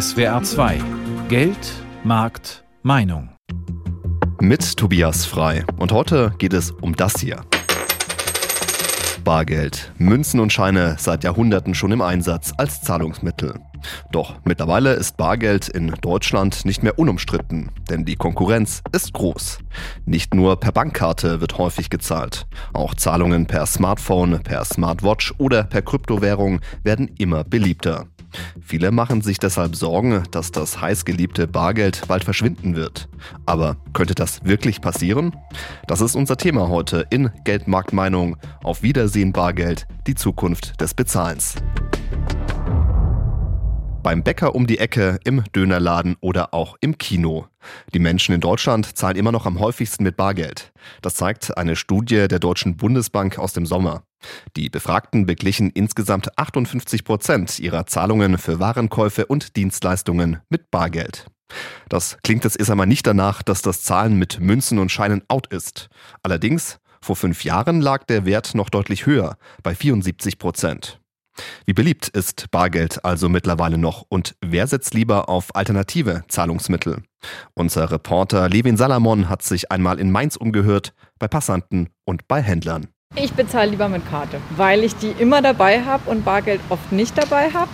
SWR 2 Geld, Markt, Meinung. Mit Tobias Frei. Und heute geht es um das hier. Bargeld. Münzen und Scheine seit Jahrhunderten schon im Einsatz als Zahlungsmittel. Doch mittlerweile ist Bargeld in Deutschland nicht mehr unumstritten, denn die Konkurrenz ist groß. Nicht nur per Bankkarte wird häufig gezahlt. Auch Zahlungen per Smartphone, per Smartwatch oder per Kryptowährung werden immer beliebter. Viele machen sich deshalb Sorgen, dass das heißgeliebte Bargeld bald verschwinden wird. Aber könnte das wirklich passieren? Das ist unser Thema heute in Geldmarktmeinung. Auf Wiedersehen Bargeld, die Zukunft des Bezahlens. Beim Bäcker um die Ecke, im Dönerladen oder auch im Kino. Die Menschen in Deutschland zahlen immer noch am häufigsten mit Bargeld. Das zeigt eine Studie der Deutschen Bundesbank aus dem Sommer. Die Befragten beglichen insgesamt 58 Prozent ihrer Zahlungen für Warenkäufe und Dienstleistungen mit Bargeld. Das klingt jetzt erst einmal nicht danach, dass das Zahlen mit Münzen und Scheinen out ist. Allerdings, vor fünf Jahren lag der Wert noch deutlich höher, bei 74 Prozent. Wie beliebt ist Bargeld also mittlerweile noch und wer setzt lieber auf alternative Zahlungsmittel? Unser Reporter Levin Salamon hat sich einmal in Mainz umgehört, bei Passanten und bei Händlern. Ich bezahle lieber mit Karte, weil ich die immer dabei habe und Bargeld oft nicht dabei habe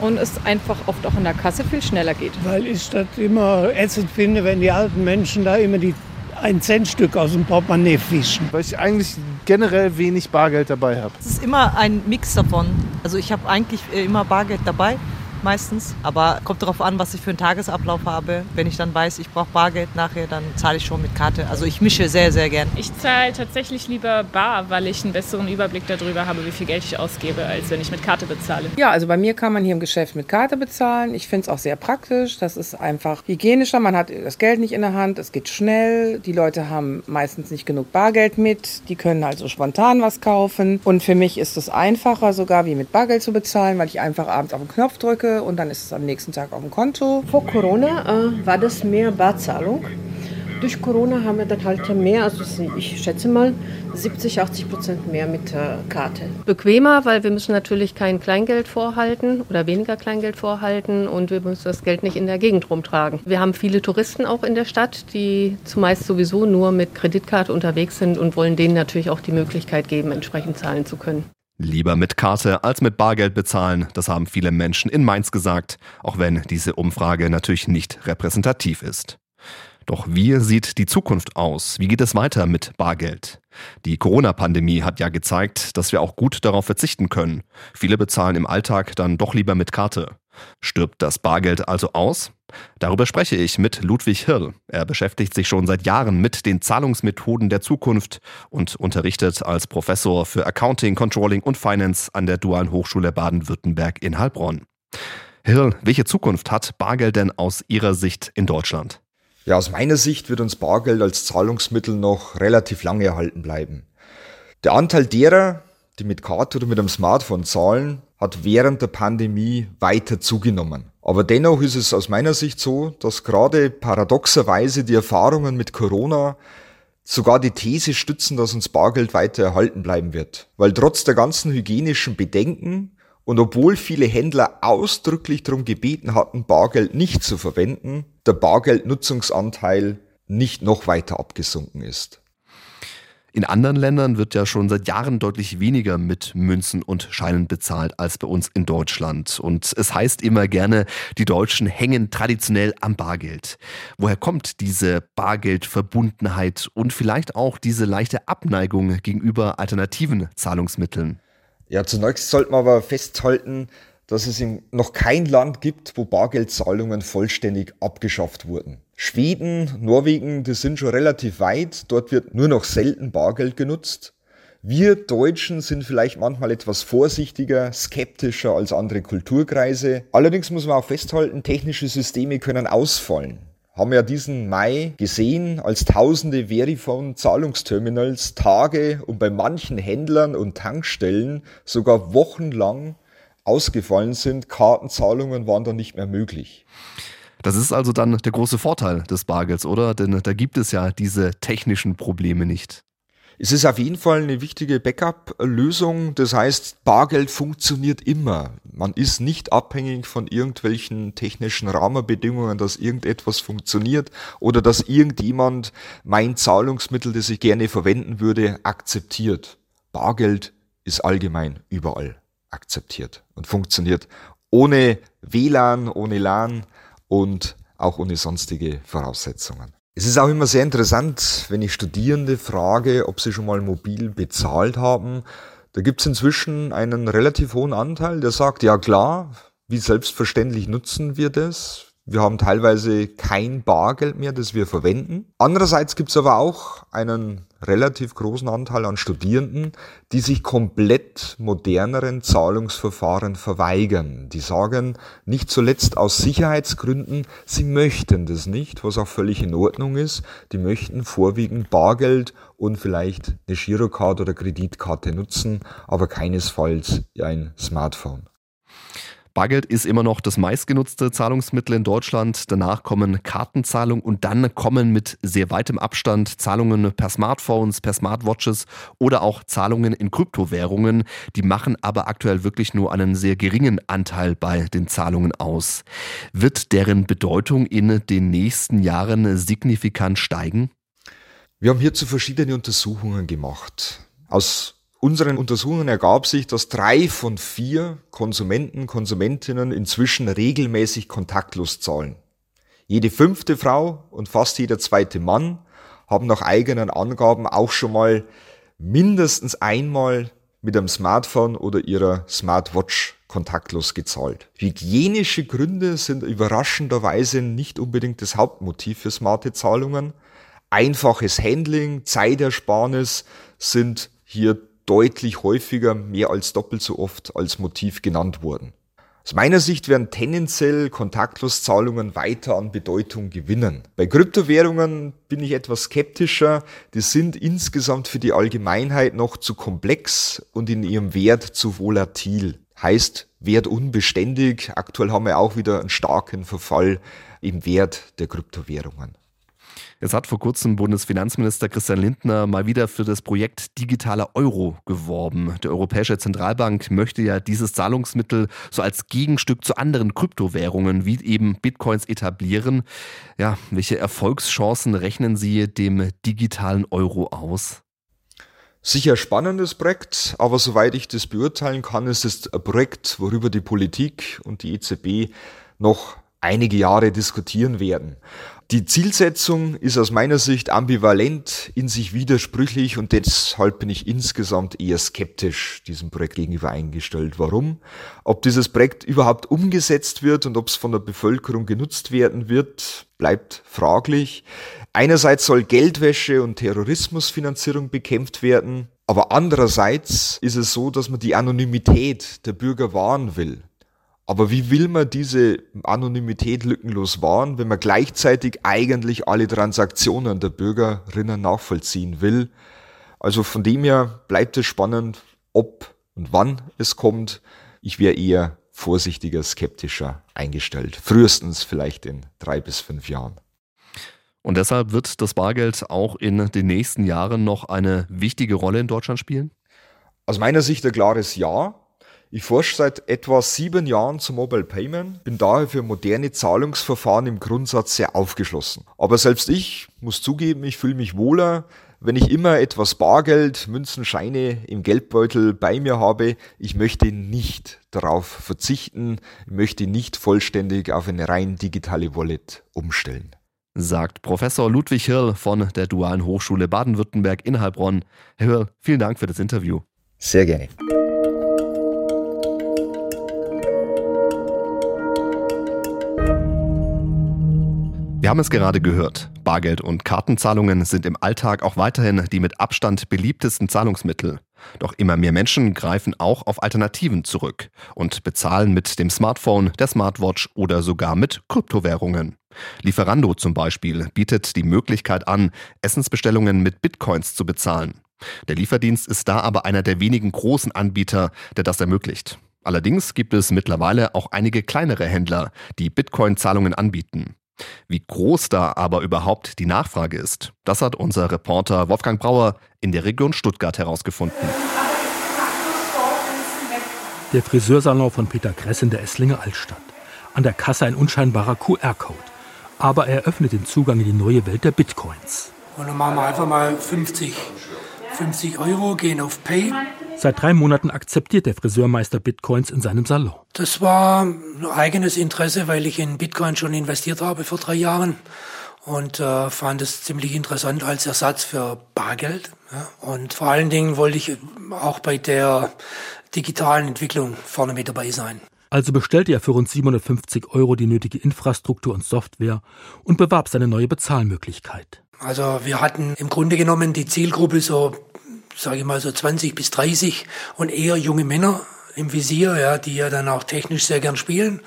und es einfach oft auch in der Kasse viel schneller geht. Weil ich das immer ätzend finde, wenn die alten Menschen da immer die ein Centstück aus dem Portemonnaie fischen. Weil ich eigentlich generell wenig Bargeld dabei habe. Es ist immer ein Mix davon. Also ich habe eigentlich immer Bargeld dabei meistens. Aber kommt darauf an, was ich für einen Tagesablauf habe. Wenn ich dann weiß, ich brauche Bargeld nachher, dann zahle ich schon mit Karte. Also ich mische sehr, sehr gern. Ich zahle tatsächlich lieber bar, weil ich einen besseren Überblick darüber habe, wie viel Geld ich ausgebe, als wenn ich mit Karte bezahle. Ja, also bei mir kann man hier im Geschäft mit Karte bezahlen. Ich finde es auch sehr praktisch. Das ist einfach hygienischer. Man hat das Geld nicht in der Hand. Es geht schnell. Die Leute haben meistens nicht genug Bargeld mit. Die können also spontan was kaufen. Und für mich ist es einfacher sogar, wie mit Bargeld zu bezahlen, weil ich einfach abends auf den Knopf drücke und dann ist es am nächsten Tag auf dem Konto. Vor Corona äh, war das mehr Barzahlung. Durch Corona haben wir dann halt mehr, also ich schätze mal 70, 80 Prozent mehr mit der Karte. Bequemer, weil wir müssen natürlich kein Kleingeld vorhalten oder weniger Kleingeld vorhalten und wir müssen das Geld nicht in der Gegend rumtragen. Wir haben viele Touristen auch in der Stadt, die zumeist sowieso nur mit Kreditkarte unterwegs sind und wollen denen natürlich auch die Möglichkeit geben, entsprechend zahlen zu können. Lieber mit Karte als mit Bargeld bezahlen, das haben viele Menschen in Mainz gesagt, auch wenn diese Umfrage natürlich nicht repräsentativ ist. Doch wie sieht die Zukunft aus? Wie geht es weiter mit Bargeld? Die Corona-Pandemie hat ja gezeigt, dass wir auch gut darauf verzichten können. Viele bezahlen im Alltag dann doch lieber mit Karte. Stirbt das Bargeld also aus? Darüber spreche ich mit Ludwig Hirl. Er beschäftigt sich schon seit Jahren mit den Zahlungsmethoden der Zukunft und unterrichtet als Professor für Accounting, Controlling und Finance an der Dualen Hochschule Baden-Württemberg in Heilbronn. Hirl, welche Zukunft hat Bargeld denn aus Ihrer Sicht in Deutschland? Ja, aus meiner Sicht wird uns Bargeld als Zahlungsmittel noch relativ lange erhalten bleiben. Der Anteil derer, die mit Karte oder mit einem Smartphone zahlen, hat während der Pandemie weiter zugenommen. Aber dennoch ist es aus meiner Sicht so, dass gerade paradoxerweise die Erfahrungen mit Corona sogar die These stützen, dass uns Bargeld weiter erhalten bleiben wird. Weil trotz der ganzen hygienischen Bedenken und obwohl viele Händler ausdrücklich darum gebeten hatten, Bargeld nicht zu verwenden, der Bargeldnutzungsanteil nicht noch weiter abgesunken ist. In anderen Ländern wird ja schon seit Jahren deutlich weniger mit Münzen und Scheinen bezahlt als bei uns in Deutschland. Und es heißt immer gerne, die Deutschen hängen traditionell am Bargeld. Woher kommt diese Bargeldverbundenheit und vielleicht auch diese leichte Abneigung gegenüber alternativen Zahlungsmitteln? Ja, zunächst sollte man aber festhalten, dass es noch kein Land gibt, wo Bargeldzahlungen vollständig abgeschafft wurden. Schweden, Norwegen, die sind schon relativ weit. Dort wird nur noch selten Bargeld genutzt. Wir Deutschen sind vielleicht manchmal etwas vorsichtiger, skeptischer als andere Kulturkreise. Allerdings muss man auch festhalten, technische Systeme können ausfallen. Haben ja diesen Mai gesehen, als tausende Verifone-Zahlungsterminals Tage und bei manchen Händlern und Tankstellen sogar wochenlang ausgefallen sind. Kartenzahlungen waren dann nicht mehr möglich. Das ist also dann der große Vorteil des Bargelds, oder? Denn da gibt es ja diese technischen Probleme nicht. Es ist auf jeden Fall eine wichtige Backup-Lösung. Das heißt, Bargeld funktioniert immer. Man ist nicht abhängig von irgendwelchen technischen Rahmenbedingungen, dass irgendetwas funktioniert oder dass irgendjemand mein Zahlungsmittel, das ich gerne verwenden würde, akzeptiert. Bargeld ist allgemein überall akzeptiert und funktioniert ohne WLAN, ohne LAN und auch ohne sonstige Voraussetzungen. Es ist auch immer sehr interessant, wenn ich Studierende frage, ob sie schon mal mobil bezahlt haben. Da gibt es inzwischen einen relativ hohen Anteil, der sagt, ja klar, wie selbstverständlich nutzen wir das? Wir haben teilweise kein Bargeld mehr, das wir verwenden. Andererseits gibt es aber auch einen relativ großen Anteil an Studierenden, die sich komplett moderneren Zahlungsverfahren verweigern. Die sagen nicht zuletzt aus Sicherheitsgründen, sie möchten das nicht, was auch völlig in Ordnung ist. Die möchten vorwiegend Bargeld und vielleicht eine Girocard oder Kreditkarte nutzen, aber keinesfalls ein Smartphone. Bargeld ist immer noch das meistgenutzte Zahlungsmittel in Deutschland. Danach kommen Kartenzahlungen und dann kommen mit sehr weitem Abstand Zahlungen per Smartphones, per Smartwatches oder auch Zahlungen in Kryptowährungen. Die machen aber aktuell wirklich nur einen sehr geringen Anteil bei den Zahlungen aus. Wird deren Bedeutung in den nächsten Jahren signifikant steigen? Wir haben hierzu verschiedene Untersuchungen gemacht. Aus unseren Untersuchungen ergab sich, dass drei von vier Konsumenten, Konsumentinnen inzwischen regelmäßig kontaktlos zahlen. Jede fünfte Frau und fast jeder zweite Mann haben nach eigenen Angaben auch schon mal mindestens einmal mit einem Smartphone oder ihrer Smartwatch kontaktlos gezahlt. Hygienische Gründe sind überraschenderweise nicht unbedingt das Hauptmotiv für smarte Zahlungen. Einfaches Handling, Zeitersparnis sind hier deutlich häufiger, mehr als doppelt so oft als Motiv genannt worden. Aus meiner Sicht werden tendenziell Kontaktloszahlungen weiter an Bedeutung gewinnen. Bei Kryptowährungen bin ich etwas skeptischer. Die sind insgesamt für die Allgemeinheit noch zu komplex und in ihrem Wert zu volatil. Heißt wertunbeständig. Aktuell haben wir auch wieder einen starken Verfall im Wert der Kryptowährungen. Es hat vor kurzem Bundesfinanzminister Christian Lindner mal wieder für das Projekt Digitaler Euro geworben. Die Europäische Zentralbank möchte ja dieses Zahlungsmittel so als Gegenstück zu anderen Kryptowährungen wie eben Bitcoins etablieren. Ja, welche Erfolgschancen rechnen Sie dem digitalen Euro aus? Sicher spannendes Projekt, aber soweit ich das beurteilen kann, ist es ein Projekt, worüber die Politik und die EZB noch einige Jahre diskutieren werden. Die Zielsetzung ist aus meiner Sicht ambivalent, in sich widersprüchlich und deshalb bin ich insgesamt eher skeptisch diesem Projekt gegenüber eingestellt. Warum? Ob dieses Projekt überhaupt umgesetzt wird und ob es von der Bevölkerung genutzt werden wird, bleibt fraglich. Einerseits soll Geldwäsche und Terrorismusfinanzierung bekämpft werden, aber andererseits ist es so, dass man die Anonymität der Bürger wahren will. Aber wie will man diese Anonymität lückenlos wahren, wenn man gleichzeitig eigentlich alle Transaktionen der Bürgerinnen nachvollziehen will? Also von dem her bleibt es spannend, ob und wann es kommt. Ich wäre eher vorsichtiger, skeptischer eingestellt. Frühestens vielleicht in drei bis fünf Jahren. Und deshalb wird das Bargeld auch in den nächsten Jahren noch eine wichtige Rolle in Deutschland spielen? Aus meiner Sicht ein klares Ja. Ich forsche seit etwa sieben Jahren zum Mobile Payment, bin daher für moderne Zahlungsverfahren im Grundsatz sehr aufgeschlossen. Aber selbst ich muss zugeben, ich fühle mich wohler, wenn ich immer etwas Bargeld, Münzen, Scheine im Geldbeutel bei mir habe. Ich möchte nicht darauf verzichten, ich möchte nicht vollständig auf eine rein digitale Wallet umstellen sagt Professor Ludwig Hirl von der Dualen Hochschule Baden-Württemberg in Heilbronn. Herr Hirl, vielen Dank für das Interview. Sehr gerne. Wir haben es gerade gehört. Bargeld und Kartenzahlungen sind im Alltag auch weiterhin die mit Abstand beliebtesten Zahlungsmittel. Doch immer mehr Menschen greifen auch auf Alternativen zurück und bezahlen mit dem Smartphone, der Smartwatch oder sogar mit Kryptowährungen. Lieferando zum Beispiel bietet die Möglichkeit an, Essensbestellungen mit Bitcoins zu bezahlen. Der Lieferdienst ist da aber einer der wenigen großen Anbieter, der das ermöglicht. Allerdings gibt es mittlerweile auch einige kleinere Händler, die Bitcoin-Zahlungen anbieten. Wie groß da aber überhaupt die Nachfrage ist, das hat unser Reporter Wolfgang Brauer in der Region Stuttgart herausgefunden. Der Friseursalon von Peter Kress in der Esslinger Altstadt. An der Kasse ein unscheinbarer QR-Code. Aber er öffnet den Zugang in die neue Welt der Bitcoins. Und dann machen wir einfach mal 50, 50 Euro, gehen auf Pay. Seit drei Monaten akzeptiert der Friseurmeister Bitcoins in seinem Salon. Das war ein eigenes Interesse, weil ich in Bitcoin schon investiert habe vor drei Jahren und äh, fand es ziemlich interessant als Ersatz für Bargeld. Ja. Und vor allen Dingen wollte ich auch bei der digitalen Entwicklung vorne mit dabei sein. Also bestellte er für rund 750 Euro die nötige Infrastruktur und Software und bewarb seine neue Bezahlmöglichkeit. Also wir hatten im Grunde genommen die Zielgruppe so, sage ich mal so 20 bis 30 und eher junge Männer im Visier, ja, die ja dann auch technisch sehr gern spielen.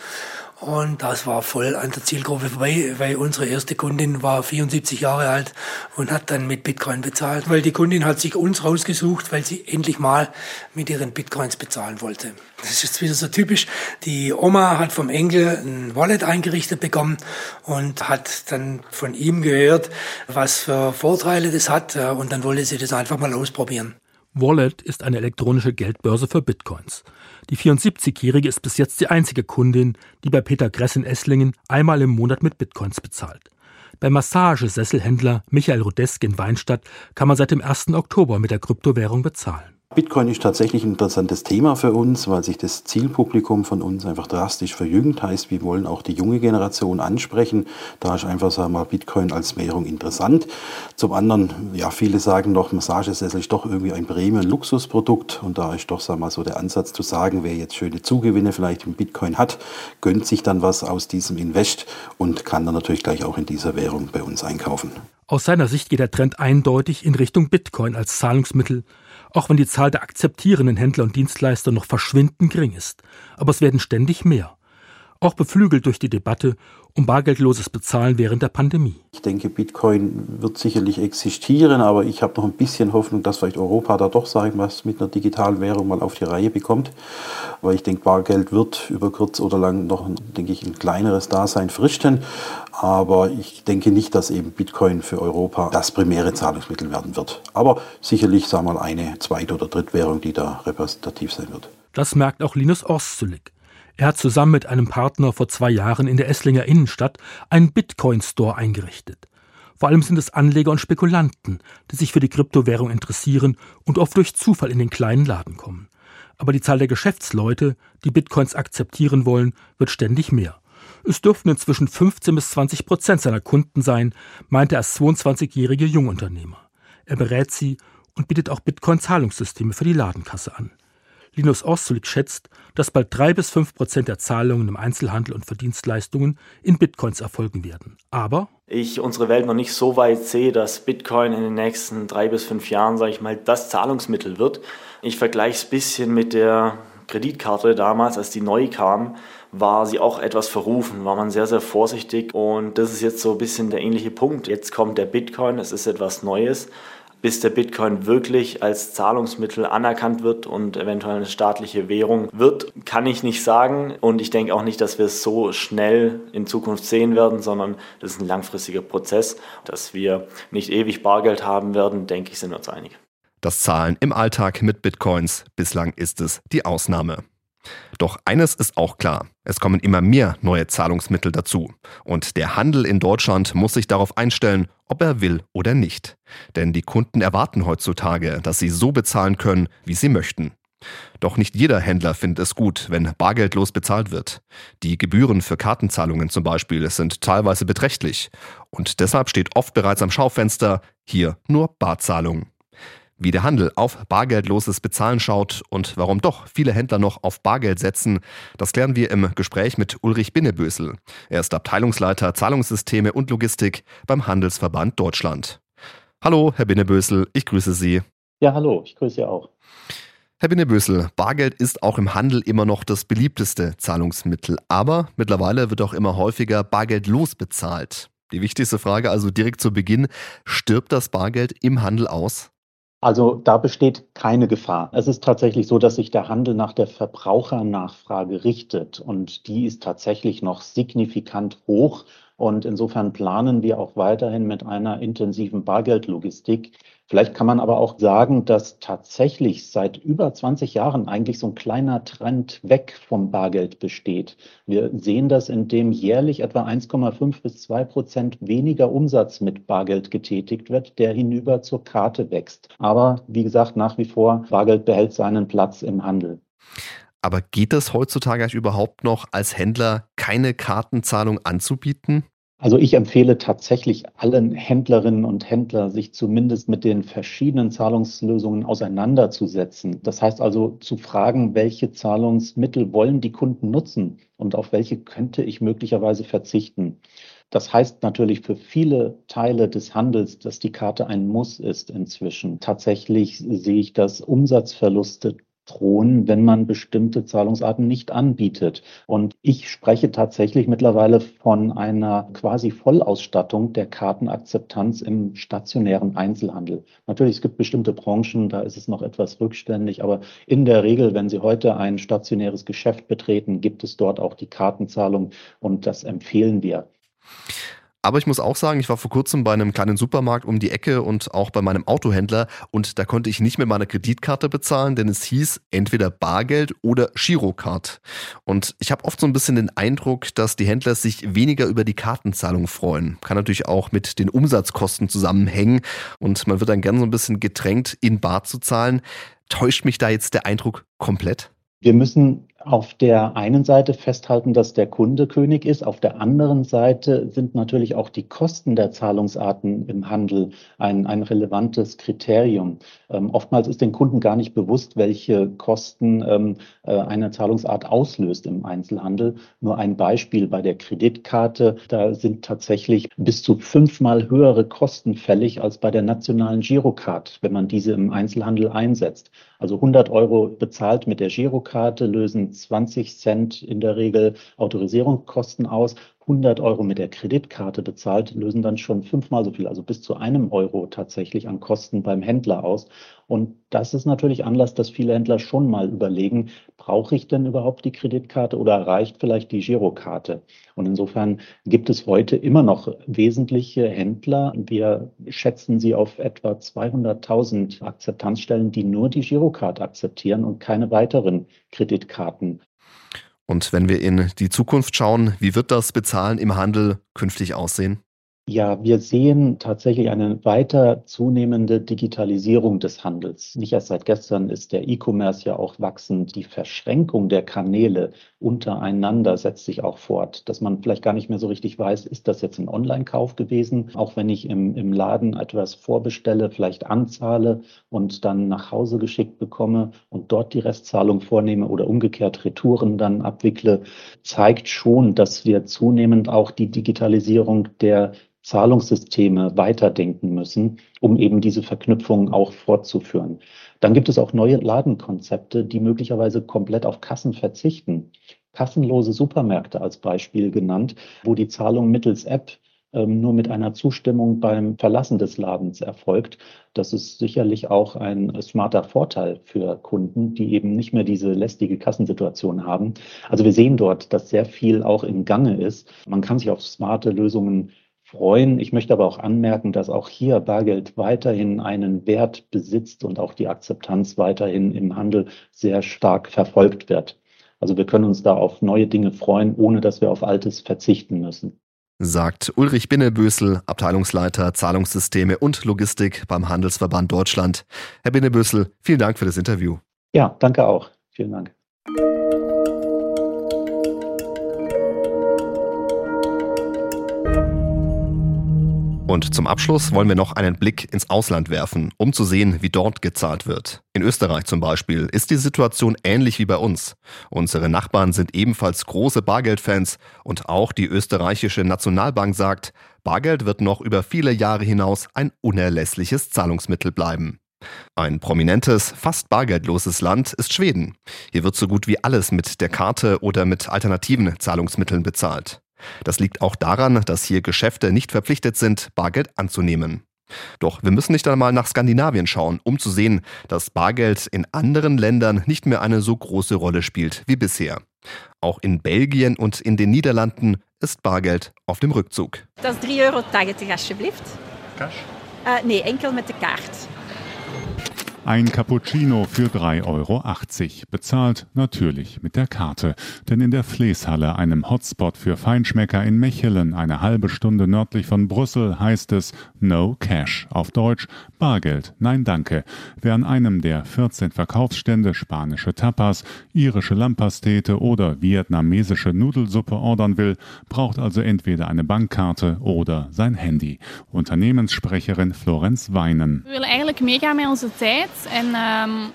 Und das war voll an der Zielgruppe vorbei, weil unsere erste Kundin war 74 Jahre alt und hat dann mit Bitcoin bezahlt. Weil die Kundin hat sich uns rausgesucht, weil sie endlich mal mit ihren Bitcoins bezahlen wollte. Das ist jetzt wieder so typisch. Die Oma hat vom Enkel ein Wallet eingerichtet bekommen und hat dann von ihm gehört, was für Vorteile das hat. Und dann wollte sie das einfach mal ausprobieren. Wallet ist eine elektronische Geldbörse für Bitcoins. Die 74-Jährige ist bis jetzt die einzige Kundin, die bei Peter Gress in Esslingen einmal im Monat mit Bitcoins bezahlt. Beim Massagesesselhändler Michael Rodesk in Weinstadt kann man seit dem 1. Oktober mit der Kryptowährung bezahlen. Bitcoin ist tatsächlich ein interessantes Thema für uns, weil sich das Zielpublikum von uns einfach drastisch verjüngt. Heißt, wir wollen auch die junge Generation ansprechen. Da ist einfach, sagen wir mal, Bitcoin als Währung interessant. Zum anderen, ja, viele sagen doch, Massagesessel ist doch irgendwie ein Premium-Luxusprodukt. Und da ist doch, sagen wir mal, so der Ansatz zu sagen, wer jetzt schöne Zugewinne vielleicht im Bitcoin hat, gönnt sich dann was aus diesem Invest und kann dann natürlich gleich auch in dieser Währung bei uns einkaufen. Aus seiner Sicht geht der Trend eindeutig in Richtung Bitcoin als Zahlungsmittel auch wenn die Zahl der akzeptierenden Händler und Dienstleister noch verschwindend gering ist. Aber es werden ständig mehr. Auch beflügelt durch die Debatte um bargeldloses Bezahlen während der Pandemie. Ich denke, Bitcoin wird sicherlich existieren, aber ich habe noch ein bisschen Hoffnung, dass vielleicht Europa da doch sagen, was mit einer digitalen Währung mal auf die Reihe bekommt. Weil ich denke, Bargeld wird über kurz oder lang noch, denke ich, ein kleineres Dasein fristen. Aber ich denke nicht, dass eben Bitcoin für Europa das primäre Zahlungsmittel werden wird. Aber sicherlich, sagen wir mal, eine Zweit- oder Drittwährung, die da repräsentativ sein wird. Das merkt auch Linus Orszulek. Er hat zusammen mit einem Partner vor zwei Jahren in der Esslinger Innenstadt einen Bitcoin-Store eingerichtet. Vor allem sind es Anleger und Spekulanten, die sich für die Kryptowährung interessieren und oft durch Zufall in den kleinen Laden kommen. Aber die Zahl der Geschäftsleute, die Bitcoins akzeptieren wollen, wird ständig mehr. Es dürften inzwischen 15 bis 20 Prozent seiner Kunden sein, meint der als 22-jährige Jungunternehmer. Er berät sie und bietet auch Bitcoin-Zahlungssysteme für die Ladenkasse an. Linus Orsulik schätzt, dass bald drei bis fünf Prozent der Zahlungen im Einzelhandel und für Dienstleistungen in Bitcoins erfolgen werden. Aber ich unsere Welt noch nicht so weit sehe, dass Bitcoin in den nächsten drei bis fünf Jahren, sage ich mal, das Zahlungsmittel wird. Ich vergleiche es ein bisschen mit der Kreditkarte damals, als die neu kam, war sie auch etwas verrufen, war man sehr, sehr vorsichtig und das ist jetzt so ein bisschen der ähnliche Punkt. Jetzt kommt der Bitcoin, es ist etwas Neues bis der Bitcoin wirklich als Zahlungsmittel anerkannt wird und eventuell eine staatliche Währung wird, kann ich nicht sagen. Und ich denke auch nicht, dass wir es so schnell in Zukunft sehen werden, sondern das ist ein langfristiger Prozess. Dass wir nicht ewig Bargeld haben werden, denke ich, sind wir uns einig. Das Zahlen im Alltag mit Bitcoins, bislang ist es die Ausnahme. Doch eines ist auch klar, es kommen immer mehr neue Zahlungsmittel dazu. Und der Handel in Deutschland muss sich darauf einstellen, ob er will oder nicht. Denn die Kunden erwarten heutzutage, dass sie so bezahlen können, wie sie möchten. Doch nicht jeder Händler findet es gut, wenn bargeldlos bezahlt wird. Die Gebühren für Kartenzahlungen zum Beispiel sind teilweise beträchtlich. Und deshalb steht oft bereits am Schaufenster, hier nur Barzahlung. Wie der Handel auf bargeldloses Bezahlen schaut und warum doch viele Händler noch auf Bargeld setzen, das klären wir im Gespräch mit Ulrich Binnebösel. Er ist Abteilungsleiter Zahlungssysteme und Logistik beim Handelsverband Deutschland. Hallo, Herr Binnebösel, ich grüße Sie. Ja, hallo, ich grüße Sie auch. Herr Binnebösel, Bargeld ist auch im Handel immer noch das beliebteste Zahlungsmittel, aber mittlerweile wird auch immer häufiger bargeldlos bezahlt. Die wichtigste Frage also direkt zu Beginn, stirbt das Bargeld im Handel aus? Also da besteht keine Gefahr. Es ist tatsächlich so, dass sich der Handel nach der Verbrauchernachfrage richtet und die ist tatsächlich noch signifikant hoch. Und insofern planen wir auch weiterhin mit einer intensiven Bargeldlogistik, Vielleicht kann man aber auch sagen, dass tatsächlich seit über 20 Jahren eigentlich so ein kleiner Trend weg vom Bargeld besteht. Wir sehen das, indem jährlich etwa 1,5 bis 2 Prozent weniger Umsatz mit Bargeld getätigt wird, der hinüber zur Karte wächst. Aber wie gesagt, nach wie vor, Bargeld behält seinen Platz im Handel. Aber geht es heutzutage überhaupt noch als Händler keine Kartenzahlung anzubieten? Also ich empfehle tatsächlich allen Händlerinnen und Händlern, sich zumindest mit den verschiedenen Zahlungslösungen auseinanderzusetzen. Das heißt also zu fragen, welche Zahlungsmittel wollen die Kunden nutzen und auf welche könnte ich möglicherweise verzichten. Das heißt natürlich für viele Teile des Handels, dass die Karte ein Muss ist inzwischen. Tatsächlich sehe ich, dass Umsatzverluste drohen, wenn man bestimmte Zahlungsarten nicht anbietet. Und ich spreche tatsächlich mittlerweile von einer quasi Vollausstattung der Kartenakzeptanz im stationären Einzelhandel. Natürlich, es gibt bestimmte Branchen, da ist es noch etwas rückständig, aber in der Regel, wenn Sie heute ein stationäres Geschäft betreten, gibt es dort auch die Kartenzahlung und das empfehlen wir. Aber ich muss auch sagen, ich war vor kurzem bei einem kleinen Supermarkt um die Ecke und auch bei meinem Autohändler und da konnte ich nicht mit meiner Kreditkarte bezahlen, denn es hieß entweder Bargeld oder Girocard. Und ich habe oft so ein bisschen den Eindruck, dass die Händler sich weniger über die Kartenzahlung freuen. Kann natürlich auch mit den Umsatzkosten zusammenhängen und man wird dann gern so ein bisschen gedrängt, in Bar zu zahlen. Täuscht mich da jetzt der Eindruck komplett? Wir müssen auf der einen Seite festhalten, dass der Kunde König ist. Auf der anderen Seite sind natürlich auch die Kosten der Zahlungsarten im Handel ein, ein relevantes Kriterium. Ähm, oftmals ist den Kunden gar nicht bewusst, welche Kosten ähm, äh, eine Zahlungsart auslöst im Einzelhandel. Nur ein Beispiel bei der Kreditkarte. Da sind tatsächlich bis zu fünfmal höhere Kosten fällig als bei der nationalen Girocard, wenn man diese im Einzelhandel einsetzt. Also 100 Euro bezahlt mit der Girokarte lösen 20 Cent in der Regel Autorisierungskosten aus. 100 Euro mit der Kreditkarte bezahlt, lösen dann schon fünfmal so viel, also bis zu einem Euro tatsächlich an Kosten beim Händler aus. Und das ist natürlich Anlass, dass viele Händler schon mal überlegen, brauche ich denn überhaupt die Kreditkarte oder reicht vielleicht die Girokarte? Und insofern gibt es heute immer noch wesentliche Händler. Wir schätzen sie auf etwa 200.000 Akzeptanzstellen, die nur die Girokarte akzeptieren und keine weiteren Kreditkarten und wenn wir in die Zukunft schauen, wie wird das Bezahlen im Handel künftig aussehen? Ja, wir sehen tatsächlich eine weiter zunehmende Digitalisierung des Handels. Nicht erst seit gestern ist der E-Commerce ja auch wachsend. Die Verschränkung der Kanäle untereinander setzt sich auch fort, dass man vielleicht gar nicht mehr so richtig weiß, ist das jetzt ein Online-Kauf gewesen? Auch wenn ich im, im Laden etwas vorbestelle, vielleicht anzahle und dann nach Hause geschickt bekomme und dort die Restzahlung vornehme oder umgekehrt Retouren dann abwickle, zeigt schon, dass wir zunehmend auch die Digitalisierung der Zahlungssysteme weiterdenken müssen, um eben diese Verknüpfungen auch fortzuführen. Dann gibt es auch neue Ladenkonzepte, die möglicherweise komplett auf Kassen verzichten. Kassenlose Supermärkte als Beispiel genannt, wo die Zahlung mittels App nur mit einer Zustimmung beim Verlassen des Ladens erfolgt. Das ist sicherlich auch ein smarter Vorteil für Kunden, die eben nicht mehr diese lästige Kassensituation haben. Also wir sehen dort, dass sehr viel auch im Gange ist. Man kann sich auf smarte Lösungen freuen. Ich möchte aber auch anmerken, dass auch hier Bargeld weiterhin einen Wert besitzt und auch die Akzeptanz weiterhin im Handel sehr stark verfolgt wird. Also wir können uns da auf neue Dinge freuen, ohne dass wir auf Altes verzichten müssen. Sagt Ulrich Binnebösel, Abteilungsleiter Zahlungssysteme und Logistik beim Handelsverband Deutschland. Herr Binnebösel, vielen Dank für das Interview. Ja, danke auch. Vielen Dank. Und zum Abschluss wollen wir noch einen Blick ins Ausland werfen, um zu sehen, wie dort gezahlt wird. In Österreich zum Beispiel ist die Situation ähnlich wie bei uns. Unsere Nachbarn sind ebenfalls große Bargeldfans und auch die österreichische Nationalbank sagt, Bargeld wird noch über viele Jahre hinaus ein unerlässliches Zahlungsmittel bleiben. Ein prominentes, fast bargeldloses Land ist Schweden. Hier wird so gut wie alles mit der Karte oder mit alternativen Zahlungsmitteln bezahlt. Das liegt auch daran, dass hier Geschäfte nicht verpflichtet sind, Bargeld anzunehmen. Doch wir müssen nicht einmal nach Skandinavien schauen, um zu sehen, dass Bargeld in anderen Ländern nicht mehr eine so große Rolle spielt wie bisher. Auch in Belgien und in den Niederlanden ist Bargeld auf dem Rückzug. Das ist 3,80 Euro alsjeblieft. Cash? Uh, nee, enkel met de kaart. Ein Cappuccino für 3,80 Euro. Bezahlt natürlich mit der Karte. Denn in der Fleeshalle, einem Hotspot für Feinschmecker in Mechelen, eine halbe Stunde nördlich von Brüssel, heißt es No Cash. Auf Deutsch Bargeld, nein danke. Wer an einem der 14 Verkaufsstände spanische Tapas, irische Lampastete oder vietnamesische Nudelsuppe ordern will, braucht also entweder eine Bankkarte oder sein Handy. Unternehmenssprecherin Florenz Weinen. Wir wollen ähm,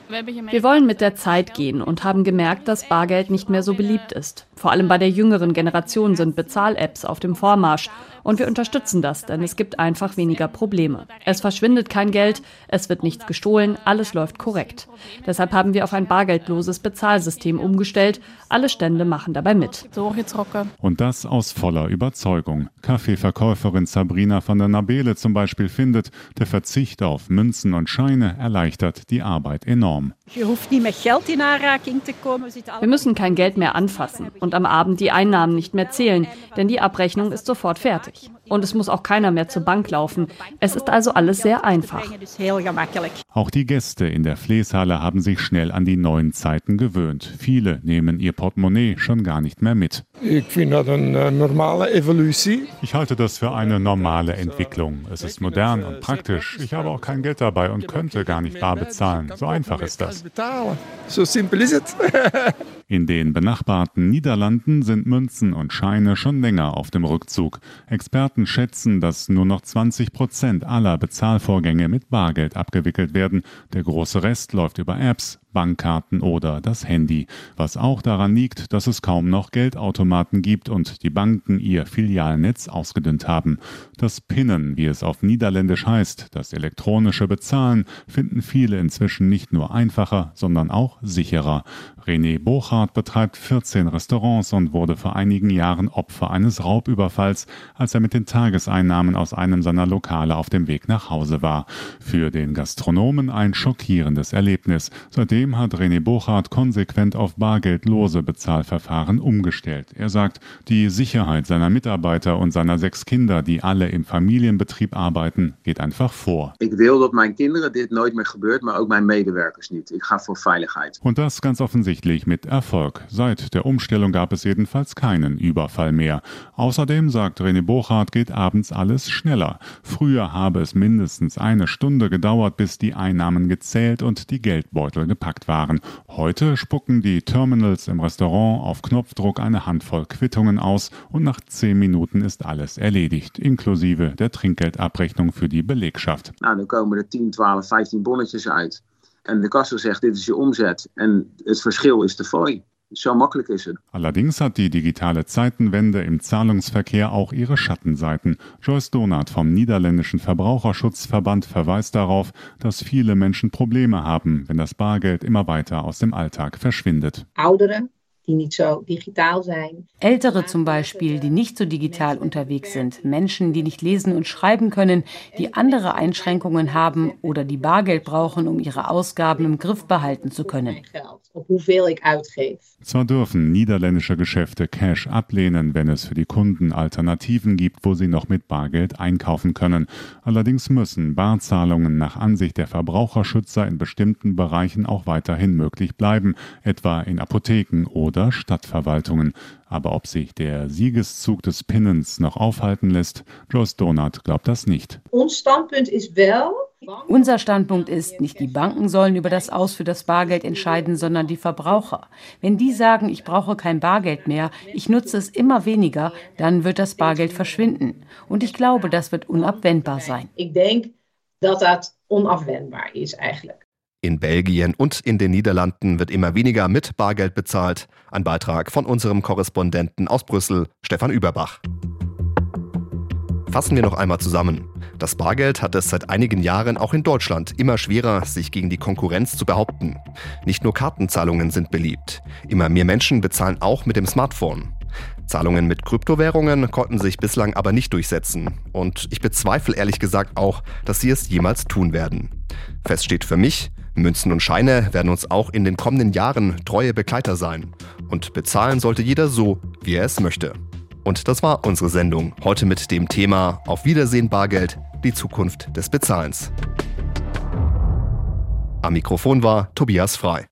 wir wollen mit der Zeit gehen und haben gemerkt, dass Bargeld nicht mehr so beliebt ist. Vor allem bei der jüngeren Generation sind Bezahl-Apps auf dem Vormarsch. Und wir unterstützen das, denn es gibt einfach weniger Probleme. Es verschwindet kein Geld, es wird nichts gestohlen, alles läuft korrekt. Deshalb haben wir auf ein bargeldloses Bezahlsystem umgestellt. Alle Stände machen dabei mit. Und das aus voller Überzeugung. Kaffeeverkäuferin Sabrina von der Nabele zum Beispiel findet, der Verzicht auf Münzen und Scheine erleichtert die Arbeit enorm. Wir müssen kein Geld mehr anfassen und am Abend die Einnahmen nicht mehr zählen, denn die Abrechnung ist sofort fertig. Und es muss auch keiner mehr zur Bank laufen. Es ist also alles sehr einfach. Auch die Gäste in der Fleeshalle haben sich schnell an die neuen Zeiten gewöhnt. Viele nehmen ihr Portemonnaie schon gar nicht mehr mit. Ich finde das eine normale Evolution. Ich halte das für eine normale Entwicklung. Es ist modern und praktisch. Ich habe auch kein Geld dabei und könnte gar nicht bar bezahlen. So einfach ist das. So simpel ist es. In den benachbarten Niederlanden sind Münzen und Scheine schon länger auf dem Rückzug. Experten schätzen, dass nur noch 20 Prozent aller Bezahlvorgänge mit Bargeld abgewickelt werden. Der große Rest läuft über Apps, Bankkarten oder das Handy, was auch daran liegt, dass es kaum noch Geldautomaten gibt und die Banken ihr Filialnetz ausgedünnt haben. Das Pinnen, wie es auf Niederländisch heißt, das elektronische Bezahlen, finden viele inzwischen nicht nur einfacher, sondern auch sicherer. René Bochart betreibt 14 Restaurants und wurde vor einigen Jahren Opfer eines Raubüberfalls, als er mit den Tageseinnahmen aus einem seiner Lokale auf dem Weg nach Hause war. Für den Gastronomen ein schockierendes Erlebnis. Seitdem Seitdem hat René Bochart konsequent auf bargeldlose Bezahlverfahren umgestellt. Er sagt, die Sicherheit seiner Mitarbeiter und seiner sechs Kinder, die alle im Familienbetrieb arbeiten, geht einfach vor. Ich will, dass meinen Kindern dit nooit mehr gebeurt, maar ook mijn medewerkers niet. Ich ga voor Veiligkeit. Und das ganz offensichtlich mit Erfolg. Seit der Umstellung gab es jedenfalls keinen Überfall mehr. Außerdem, sagt René Bochart, geht abends alles schneller. Früher habe es mindestens eine Stunde gedauert, bis die Einnahmen gezählt und die Geldbeutel gepackt eingepackt waren. Heute spucken die Terminals im Restaurant auf Knopfdruck eine Handvoll Quittungen aus und nach zehn Minuten ist alles erledigt, inklusive der Trinkgeldabrechnung für die Belegschaft. Nou, dan komen er 10, 12, 15 bonnetjes uit. En de kassa zegt, dit is je omzet. En het verschil is de fooi. So makkelijk is het. Allerdings hat die digitale Zeitenwende im Zahlungsverkehr auch ihre Schattenseiten. Joyce Donat vom niederländischen Verbraucherschutzverband verweist darauf, dass viele Menschen Probleme haben, wenn das Bargeld immer weiter aus dem Alltag verschwindet. Ouderen die nicht so digital zijn. Ältere zum Beispiel, die nicht so digital unterwegs sind, Menschen, die nicht lesen und schreiben können, die andere Einschränkungen haben oder die Bargeld brauchen, um ihre Ausgaben im Griff behalten zu können. Zwar dürfen niederländische Geschäfte Cash ablehnen, wenn es für die Kunden Alternativen gibt, wo sie noch mit Bargeld einkaufen können. Allerdings müssen Barzahlungen nach Ansicht der Verbraucherschützer in bestimmten Bereichen auch weiterhin möglich bleiben, etwa in Apotheken oder Stadtverwaltungen. Aber ob sich der Siegeszug des Pinnens noch aufhalten lässt, Joyce Donat glaubt das nicht. Unser Standpunkt ist, nicht die Banken sollen über das Aus für das Bargeld entscheiden, sondern die Verbraucher. Wenn die sagen, ich brauche kein Bargeld mehr, ich nutze es immer weniger, dann wird das Bargeld verschwinden. Und ich glaube, das wird unabwendbar sein. Ich denke, dass das unabwendbar ist eigentlich. In Belgien und in den Niederlanden wird immer weniger mit Bargeld bezahlt. Ein Beitrag von unserem Korrespondenten aus Brüssel, Stefan Überbach. Fassen wir noch einmal zusammen. Das Bargeld hat es seit einigen Jahren auch in Deutschland immer schwerer, sich gegen die Konkurrenz zu behaupten. Nicht nur Kartenzahlungen sind beliebt. Immer mehr Menschen bezahlen auch mit dem Smartphone. Zahlungen mit Kryptowährungen konnten sich bislang aber nicht durchsetzen. Und ich bezweifle ehrlich gesagt auch, dass sie es jemals tun werden. Fest steht für mich, Münzen und Scheine werden uns auch in den kommenden Jahren treue Begleiter sein. Und bezahlen sollte jeder so, wie er es möchte. Und das war unsere Sendung heute mit dem Thema Auf Wiedersehen Bargeld, die Zukunft des Bezahlens. Am Mikrofon war Tobias Frei.